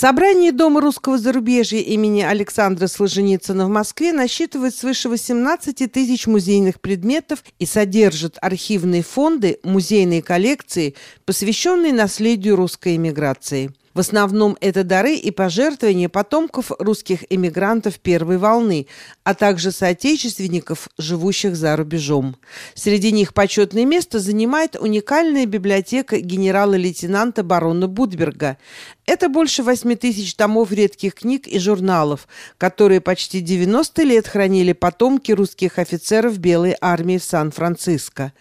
Собрание Дома русского зарубежья имени Александра Солженицына в Москве насчитывает свыше 18 тысяч музейных предметов и содержит архивные фонды, музейные коллекции, посвященные наследию русской эмиграции. В основном это дары и пожертвования потомков русских эмигрантов первой волны, а также соотечественников, живущих за рубежом. Среди них почетное место занимает уникальная библиотека генерала-лейтенанта барона Будберга. Это больше 8 тысяч томов редких книг и журналов, которые почти 90 лет хранили потомки русских офицеров Белой армии в Сан-Франциско.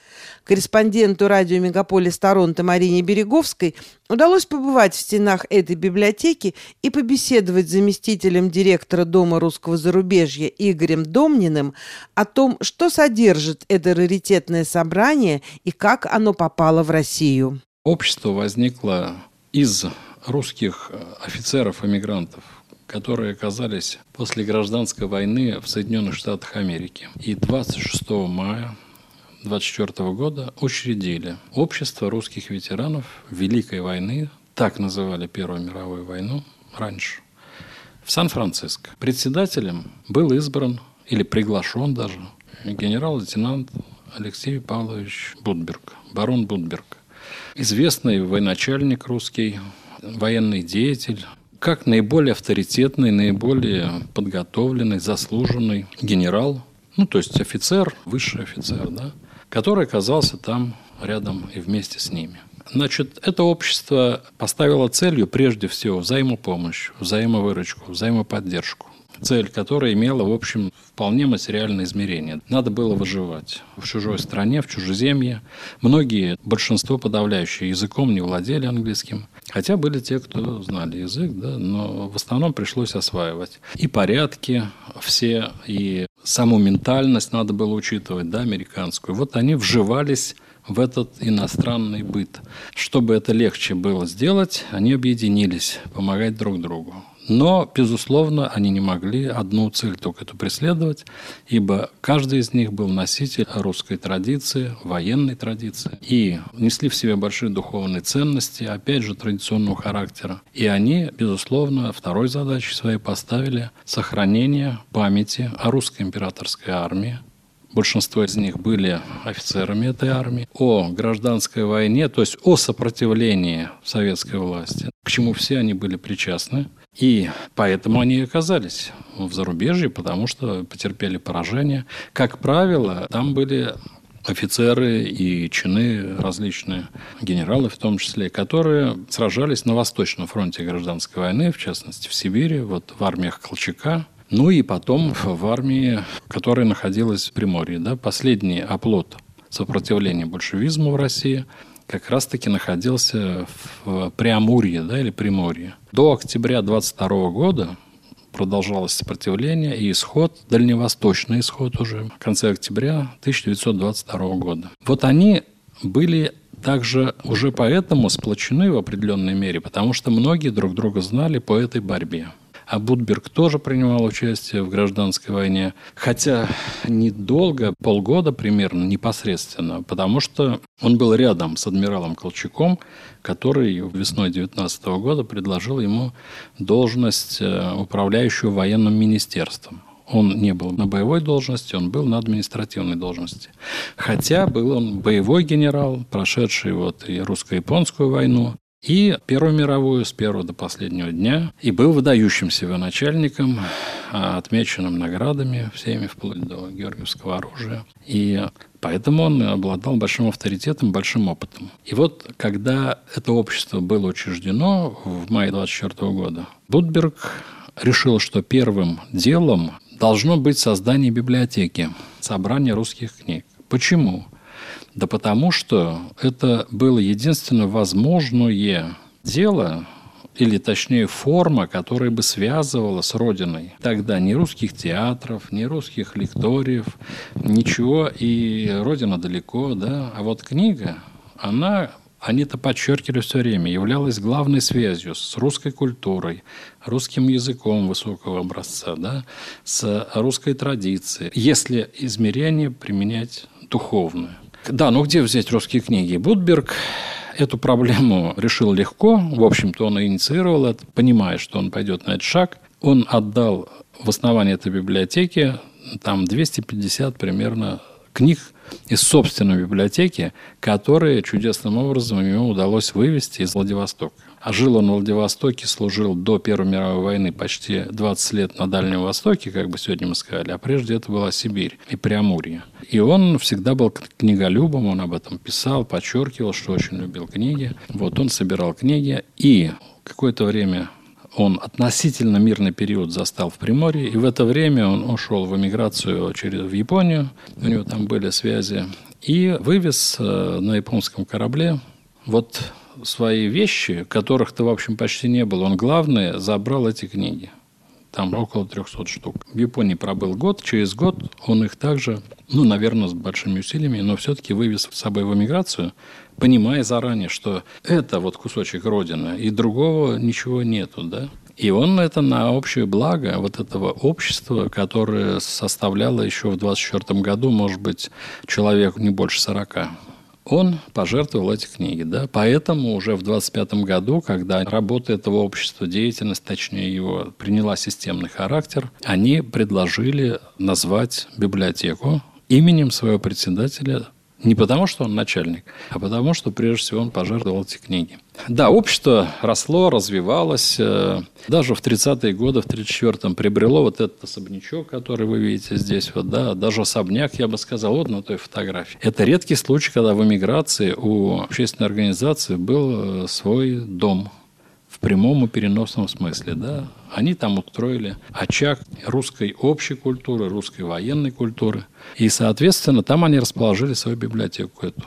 Корреспонденту радио «Мегаполис Торонто» Марине Береговской удалось побывать в стенах этой библиотеки и побеседовать с заместителем директора Дома русского зарубежья Игорем Домниным о том, что содержит это раритетное собрание и как оно попало в Россию. Общество возникло из русских э, офицеров-эмигрантов, которые оказались после гражданской войны в Соединенных Штатах Америки. И 26 мая 24 года учредили Общество русских ветеранов Великой войны, так называли Первую мировую войну раньше, в Сан-Франциско. Председателем был избран или приглашен даже генерал-лейтенант Алексей Павлович Будберг, барон Будберг. Известный военачальник русский, военный деятель, как наиболее авторитетный, наиболее подготовленный, заслуженный генерал, ну, то есть офицер, высший офицер, да, который оказался там рядом и вместе с ними. Значит, это общество поставило целью прежде всего взаимопомощь, взаимовыручку, взаимоподдержку цель которой имела, в общем, вполне материальное измерение. Надо было выживать в чужой стране, в чужеземье. Многие, большинство подавляющее, языком не владели английским. Хотя были те, кто знали язык, да, но в основном пришлось осваивать. И порядки все, и саму ментальность надо было учитывать, да, американскую. Вот они вживались в этот иностранный быт. Чтобы это легче было сделать, они объединились, помогать друг другу. Но, безусловно, они не могли одну цель только эту преследовать, ибо каждый из них был носитель русской традиции, военной традиции, и несли в себе большие духовные ценности, опять же, традиционного характера. И они, безусловно, второй задачей своей поставили сохранение памяти о русской императорской армии, большинство из них были офицерами этой армии, о гражданской войне, то есть о сопротивлении советской власти, к чему все они были причастны. И поэтому они оказались в зарубежье, потому что потерпели поражение. Как правило, там были офицеры и чины различные, генералы в том числе, которые сражались на Восточном фронте гражданской войны, в частности в Сибири, вот в армиях Колчака, ну и потом в армии, которая находилась в Приморье. Да, последний оплот сопротивления большевизму в России как раз-таки находился в Преамурье да, или Приморье. До октября 22 года продолжалось сопротивление и исход, дальневосточный исход уже в конце октября 1922 года. Вот они были также уже поэтому сплочены в определенной мере, потому что многие друг друга знали по этой борьбе. А Будберг тоже принимал участие в гражданской войне, хотя недолго, полгода примерно, непосредственно, потому что он был рядом с адмиралом Колчаком, который весной 19 года предложил ему должность э, управляющего военным министерством. Он не был на боевой должности, он был на административной должности. Хотя был он боевой генерал, прошедший вот и русско-японскую войну, и Первую мировую с первого до последнего дня. И был выдающимся начальником, а, отмеченным наградами всеми, вплоть до георгиевского оружия. И поэтому он обладал большим авторитетом, большим опытом. И вот, когда это общество было учреждено в мае 24 года, Будберг решил, что первым делом должно быть создание библиотеки, собрание русских книг. Почему? Да потому что это было единственное возможное дело, или точнее форма, которая бы связывала с Родиной. Тогда ни русских театров, ни русских лекториев, ничего, и Родина далеко, да. А вот книга, она они это подчеркивали все время, являлась главной связью с русской культурой, русским языком высокого образца, да, с русской традицией, если измерение применять духовное. Да, ну где взять русские книги? Будберг эту проблему решил легко. В общем-то, он инициировал это, понимая, что он пойдет на этот шаг. Он отдал в основании этой библиотеки там 250 примерно книг из собственной библиотеки, которые чудесным образом ему удалось вывести из Владивостока. А жил он в Владивостоке, служил до Первой мировой войны почти 20 лет на Дальнем Востоке, как бы сегодня мы сказали, а прежде это была Сибирь и Преамурье. И он всегда был книголюбом, он об этом писал, подчеркивал, что очень любил книги. Вот он собирал книги, и какое-то время он относительно мирный период застал в Приморье, и в это время он ушел в эмиграцию через, в Японию, у него там были связи, и вывез э, на японском корабле вот свои вещи, которых-то, в общем, почти не было. Он, главное, забрал эти книги. Там около 300 штук. В Японии пробыл год. Через год он их также, ну, наверное, с большими усилиями, но все-таки вывез с собой в эмиграцию, понимая заранее, что это вот кусочек Родины, и другого ничего нету, да. И он это на общее благо вот этого общества, которое составляло еще в 24 году, может быть, человек не больше 40 он пожертвовал эти книги. Да? Поэтому уже в 25 году, когда работа этого общества, деятельность, точнее его, приняла системный характер, они предложили назвать библиотеку именем своего председателя не потому, что он начальник, а потому, что прежде всего он пожертвовал эти книги. Да, общество росло, развивалось. Э, даже в 30-е годы, в 34-м приобрело вот этот особнячок, который вы видите здесь. Вот, да, даже особняк, я бы сказал, вот на той фотографии. Это редкий случай, когда в эмиграции у общественной организации был э, свой дом в прямом и переносном смысле. Да? Они там устроили очаг русской общей культуры, русской военной культуры. И, соответственно, там они расположили свою библиотеку эту.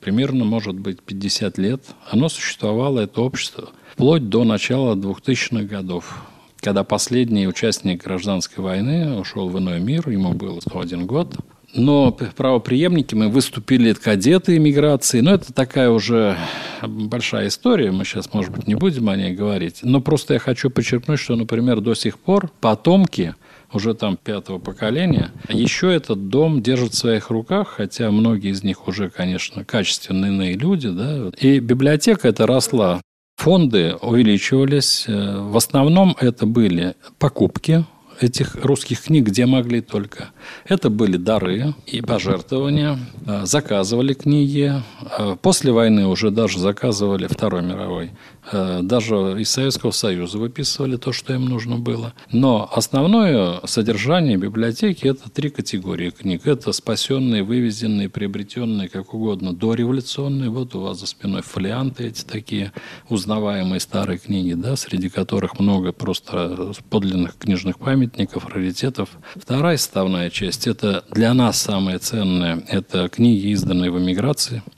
Примерно, может быть, 50 лет. Оно существовало, это общество, вплоть до начала 2000-х годов когда последний участник гражданской войны ушел в иной мир, ему было 101 год, но правоприемники мы выступили кадеты иммиграции. Но это такая уже большая история. Мы сейчас, может быть, не будем о ней говорить. Но просто я хочу подчеркнуть, что, например, до сих пор потомки уже там пятого поколения, еще этот дом держит в своих руках, хотя многие из них уже, конечно, качественные люди, да, и библиотека эта росла. Фонды увеличивались. Э, в основном это были покупки этих русских книг, где могли только. Это были дары и пожертвования. А, заказывали книги. А, после войны уже даже заказывали Второй мировой Э, даже из Советского Союза выписывали то, что им нужно было. Но основное содержание библиотеки – это три категории книг. Это спасенные, вывезенные, приобретенные, как угодно, дореволюционные. Вот у вас за спиной фолианты эти такие узнаваемые старые книги, да, среди которых много просто подлинных книжных памятников, раритетов. Вторая составная часть – это для нас самое ценное – это книги, изданные в эмиграции –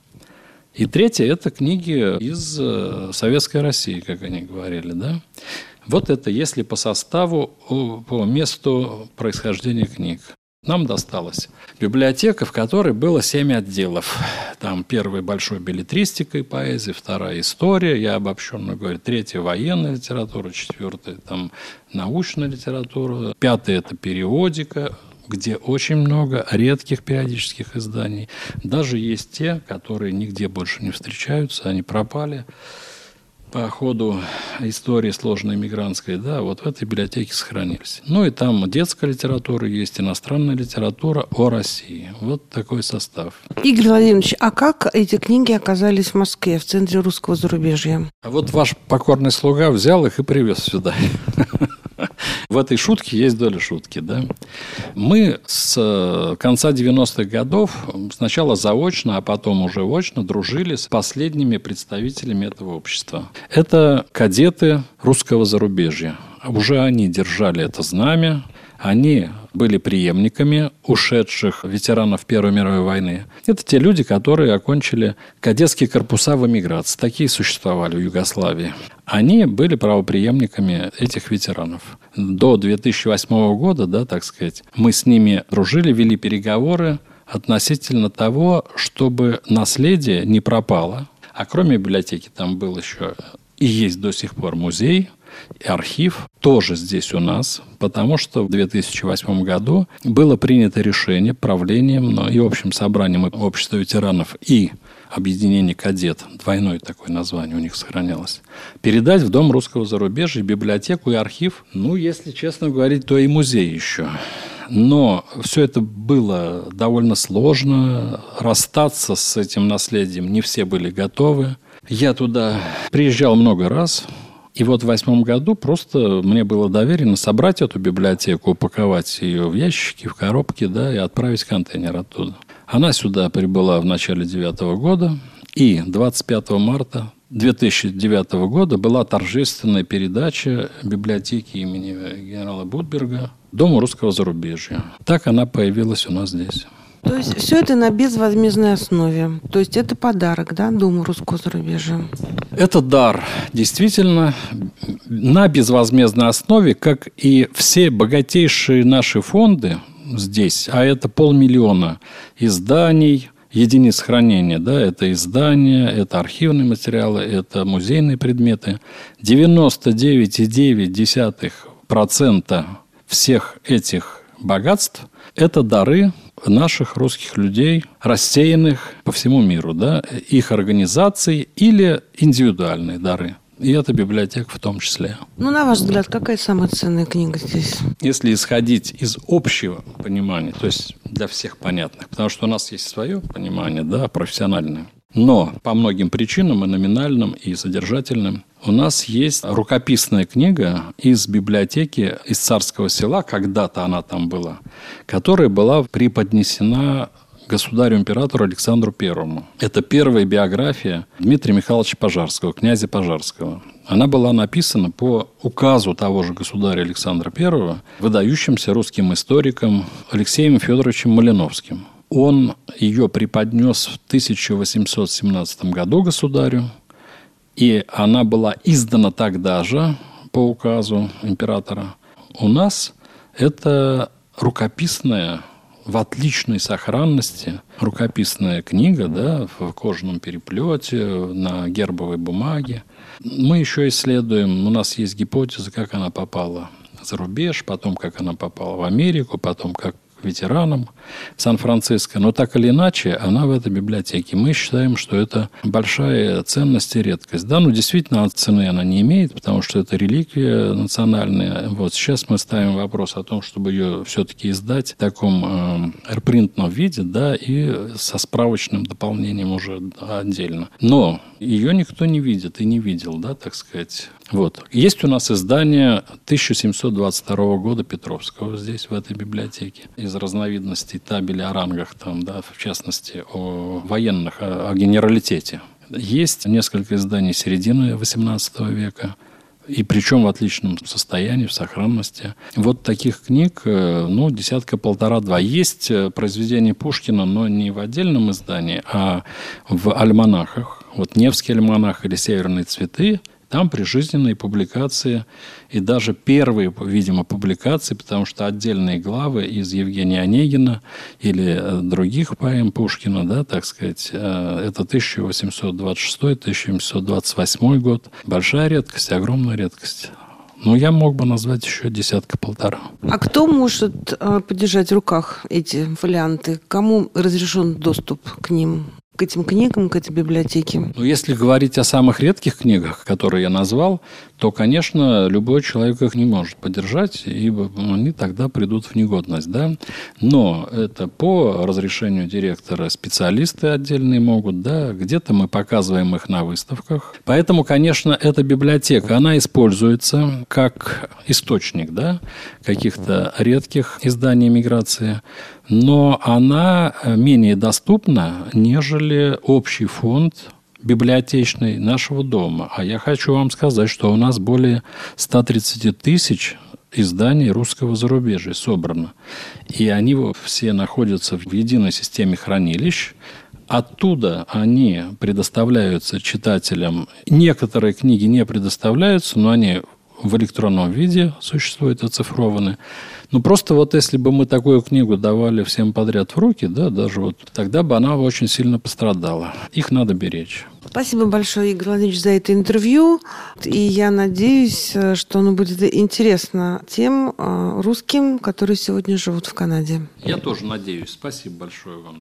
и третье – это книги из э, Советской России, как они говорили. Да? Вот это если по составу, по месту происхождения книг. Нам досталась библиотека, в которой было семь отделов. Там первый большой билетристика и поэзия, вторая история, я обобщенно говорю, третья военная литература, четвертая там научная литература, пятая это периодика, где очень много редких периодических изданий. Даже есть те, которые нигде больше не встречаются, они пропали по ходу истории сложной мигрантской, да, вот в этой библиотеке сохранились. Ну и там детская литература есть, иностранная литература о России. Вот такой состав. Игорь Владимирович, а как эти книги оказались в Москве, в центре русского зарубежья? А вот ваш покорный слуга взял их и привез сюда. В этой шутке есть доля шутки. Да? Мы с э, конца 90-х годов сначала заочно, а потом уже очно дружили с последними представителями этого общества. Это кадеты русского зарубежья. Уже они держали это знамя, они были преемниками ушедших ветеранов Первой мировой войны. Это те люди, которые окончили кадетские корпуса в эмиграции. Такие существовали в Югославии. Они были правоприемниками этих ветеранов. До 2008 года, да, так сказать, мы с ними дружили, вели переговоры относительно того, чтобы наследие не пропало. А кроме библиотеки там был еще и есть до сих пор музей – и архив тоже здесь у нас, потому что в 2008 году было принято решение правлением и общим собранием общества ветеранов и объединение «Кадет», двойное такое название у них сохранялось, передать в Дом русского зарубежья, библиотеку и архив, ну, если честно говорить, то и музей еще. Но все это было довольно сложно. Расстаться с этим наследием не все были готовы. Я туда приезжал много раз. И вот в восьмом году просто мне было доверено собрать эту библиотеку, упаковать ее в ящики, в коробки, да, и отправить контейнер оттуда. Она сюда прибыла в начале девятого года, и 25 марта 2009 года была торжественная передача библиотеки имени генерала Будберга Дому русского зарубежья. Так она появилась у нас здесь. То есть все это на безвозмездной основе. То есть это подарок, да, Дому русского зарубежья? Это дар. Действительно, на безвозмездной основе, как и все богатейшие наши фонды здесь, а это полмиллиона изданий, единиц хранения, да, это издания, это архивные материалы, это музейные предметы. 99,9% всех этих богатств – это дары наших русских людей, рассеянных по всему миру, да, их организаций или индивидуальные дары. И это библиотека в том числе. Ну, на ваш взгляд, какая самая ценная книга здесь? Если исходить из общего понимания, то есть для всех понятных, потому что у нас есть свое понимание, да, профессиональное. Но по многим причинам, и номинальным, и содержательным, у нас есть рукописная книга из библиотеки из Царского села, когда-то она там была, которая была преподнесена государю-императору Александру Первому. Это первая биография Дмитрия Михайловича Пожарского, князя Пожарского. Она была написана по указу того же государя Александра Первого, выдающимся русским историком Алексеем Федоровичем Малиновским. Он ее преподнес в 1817 году государю, и она была издана тогда же по указу императора. У нас это рукописная в отличной сохранности рукописная книга да, в кожаном переплете, на гербовой бумаге. Мы еще исследуем, у нас есть гипотеза, как она попала за рубеж, потом как она попала в Америку, потом как ветеранам Сан-Франциско. Но так или иначе, она в этой библиотеке. Мы считаем, что это большая ценность и редкость. Да, ну действительно, цены она не имеет, потому что это реликвия национальная. Вот сейчас мы ставим вопрос о том, чтобы ее все-таки издать в таком эрпринтном виде, да, и со справочным дополнением уже отдельно. Но ее никто не видит и не видел, да, так сказать. Вот. Есть у нас издание 1722 года Петровского здесь, в этой библиотеке. Из разновидностей табели о рангах, там, да, в частности, о военных, о, о генералитете. Есть несколько изданий середины XVIII века, и причем в отличном состоянии, в сохранности. Вот таких книг, э, ну, десятка полтора-два. Есть э, произведения Пушкина, но не в отдельном издании, а в альманахах. Вот «Невский альманах» или «Северные цветы» Там прижизненные публикации и даже первые, видимо, публикации, потому что отдельные главы из Евгения Онегина или э, других поэм Пушкина, да, так сказать, э, это 1826-1828 год. Большая редкость, огромная редкость. Ну, я мог бы назвать еще десятка-полтора. А кто может э, подержать в руках эти фолианты? Кому разрешен доступ к ним? К этим книгам, к этой библиотеке? Ну, если говорить о самых редких книгах, которые я назвал, то, конечно, любой человек их не может поддержать, ибо они тогда придут в негодность. Да? Но это по разрешению директора специалисты отдельные могут, да, где-то мы показываем их на выставках. Поэтому, конечно, эта библиотека, она используется как источник да, каких-то редких изданий миграции, но она менее доступна, нежели общий фонд библиотечной нашего дома. А я хочу вам сказать, что у нас более 130 тысяч изданий русского зарубежья собрано. И они все находятся в единой системе хранилищ. Оттуда они предоставляются читателям. Некоторые книги не предоставляются, но они в электронном виде существуют оцифрованы. Ну, просто вот если бы мы такую книгу давали всем подряд в руки, да, даже вот, тогда бы она очень сильно пострадала. Их надо беречь. Спасибо большое, Игорь Владимирович, за это интервью. И я надеюсь, что оно будет интересно тем э, русским, которые сегодня живут в Канаде. Я тоже надеюсь. Спасибо большое вам.